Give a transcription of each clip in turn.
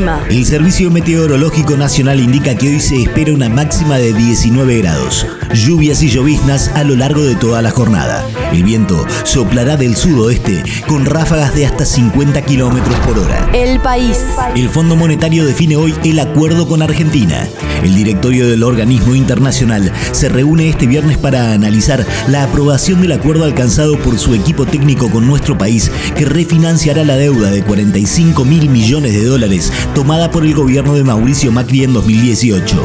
El clima. El Servicio Meteorológico Nacional indica que hoy se espera una máxima de 19 grados, lluvias y lloviznas a lo largo de toda la jornada. El viento soplará del sudoeste con ráfagas de hasta 50 kilómetros por hora. El país. El Fondo Monetario define hoy el acuerdo con Argentina. El directorio del organismo internacional se reúne este viernes para analizar la aprobación del acuerdo alcanzado por su equipo técnico con nuestro país que refinanciará la deuda de 45 mil millones de dólares tomada por el gobierno de Mauricio Macri en 2018.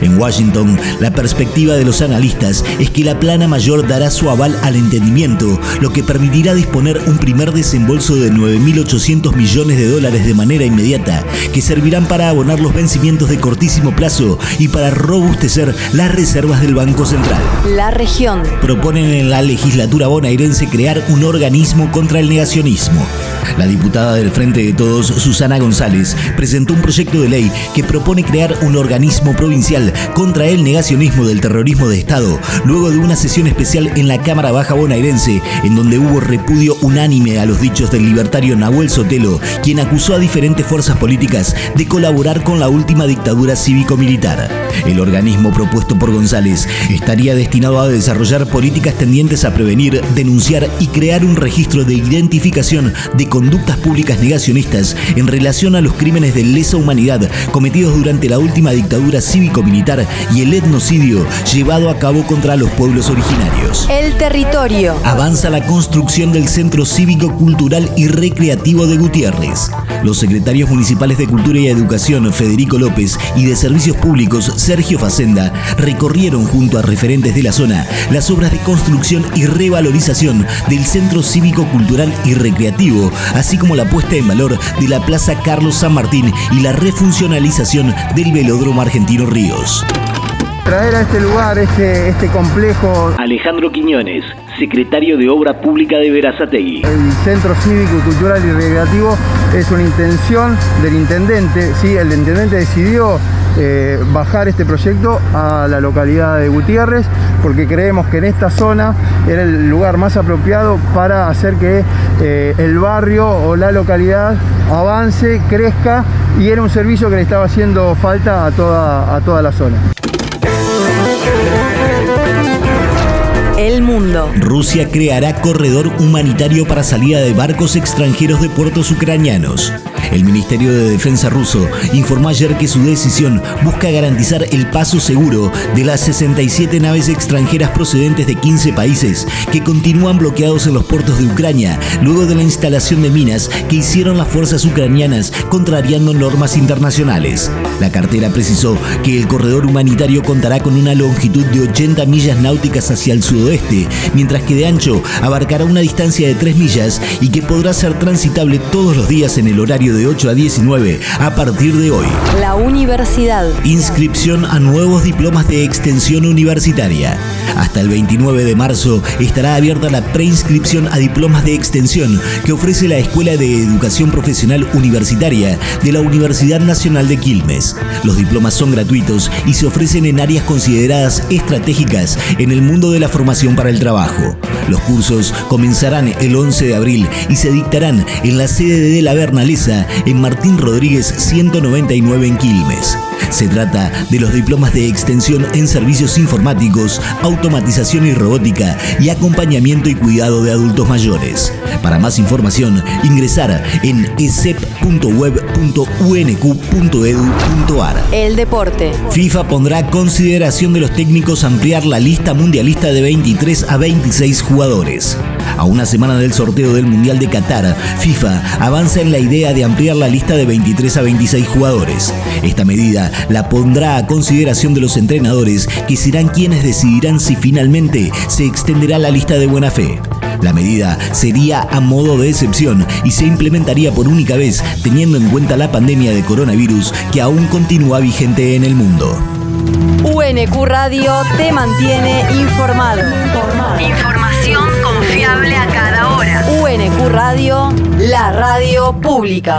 En Washington, la perspectiva de los analistas es que la plana mayor dará su aval al entendimiento, lo que permitirá disponer un primer desembolso de 9.800 millones de dólares de manera inmediata, que servirán para abonar los vencimientos de cortísimo plazo y para robustecer las reservas del Banco Central. La región. Proponen en la legislatura bonaerense crear un organismo contra el negacionismo. La diputada del Frente de Todos, Susana González, presentó un proyecto de ley que propone crear un organismo provincial contra el negacionismo del terrorismo de Estado, luego de una sesión especial en la Cámara Baja bonaerense, en donde hubo repudio unánime a los dichos del libertario Nahuel Sotelo, quien acusó a diferentes fuerzas políticas de colaborar con la última dictadura cívico-militar. El organismo propuesto por González estaría destinado a desarrollar políticas tendientes a prevenir, denunciar y crear un registro de identificación de conductas públicas negacionistas en relación a los crímenes de lesa humanidad cometidos durante la última dictadura cívico-militar y el etnocidio llevado a cabo contra los pueblos originarios. El territorio. Avanza la construcción del Centro Cívico, Cultural y Recreativo de Gutiérrez. Los secretarios municipales de Cultura y Educación, Federico López, y de Servicios Públicos, Sergio Facenda, recorrieron junto a referentes de la zona las obras de construcción y revalorización del Centro Cívico, Cultural y Recreativo, así como la puesta en valor de la Plaza Carlos San Martín y la refuncionalización del Velódromo Argentino Ríos. Traer a este lugar, este, este complejo, Alejandro Quiñones, secretario de Obra Pública de Verazategui. el Centro Cívico, Cultural y Recreativo, es una intención del intendente. ¿sí? El intendente decidió eh, bajar este proyecto a la localidad de Gutiérrez porque creemos que en esta zona era el lugar más apropiado para hacer que eh, el barrio o la localidad avance, crezca y era un servicio que le estaba haciendo falta a toda, a toda la zona. El mundo. Rusia creará corredor humanitario para salida de barcos extranjeros de puertos ucranianos. El Ministerio de Defensa ruso informó ayer que su decisión busca garantizar el paso seguro de las 67 naves extranjeras procedentes de 15 países que continúan bloqueados en los puertos de Ucrania luego de la instalación de minas que hicieron las fuerzas ucranianas contrariando normas internacionales. La cartera precisó que el corredor humanitario contará con una longitud de 80 millas náuticas hacia el sudoeste, mientras que de ancho abarcará una distancia de 3 millas y que podrá ser transitable todos los días en el horario de 8 a 19 a partir de hoy. La universidad. Inscripción a nuevos diplomas de extensión universitaria. Hasta el 29 de marzo estará abierta la preinscripción a diplomas de extensión que ofrece la Escuela de Educación Profesional Universitaria de la Universidad Nacional de Quilmes. Los diplomas son gratuitos y se ofrecen en áreas consideradas estratégicas en el mundo de la formación para el trabajo. Los cursos comenzarán el 11 de abril y se dictarán en la sede de la Bernalesa en Martín Rodríguez 199 en Quilmes. Se trata de los diplomas de extensión en servicios informáticos, automatización y robótica y acompañamiento y cuidado de adultos mayores. Para más información, ingresar en esep.web.unq.edu.ar. El deporte. FIFA pondrá a consideración de los técnicos ampliar la lista mundialista de 23 a 26 jugadores. A una semana del sorteo del Mundial de Qatar, FIFA avanza en la idea de ampliar la lista de 23 a 26 jugadores. Esta medida la pondrá a consideración de los entrenadores, que serán quienes decidirán si finalmente se extenderá la lista de buena fe. La medida sería a modo de excepción y se implementaría por única vez teniendo en cuenta la pandemia de coronavirus que aún continúa vigente en el mundo. UNQ Radio te mantiene informado. UNQ Radio, la radio pública.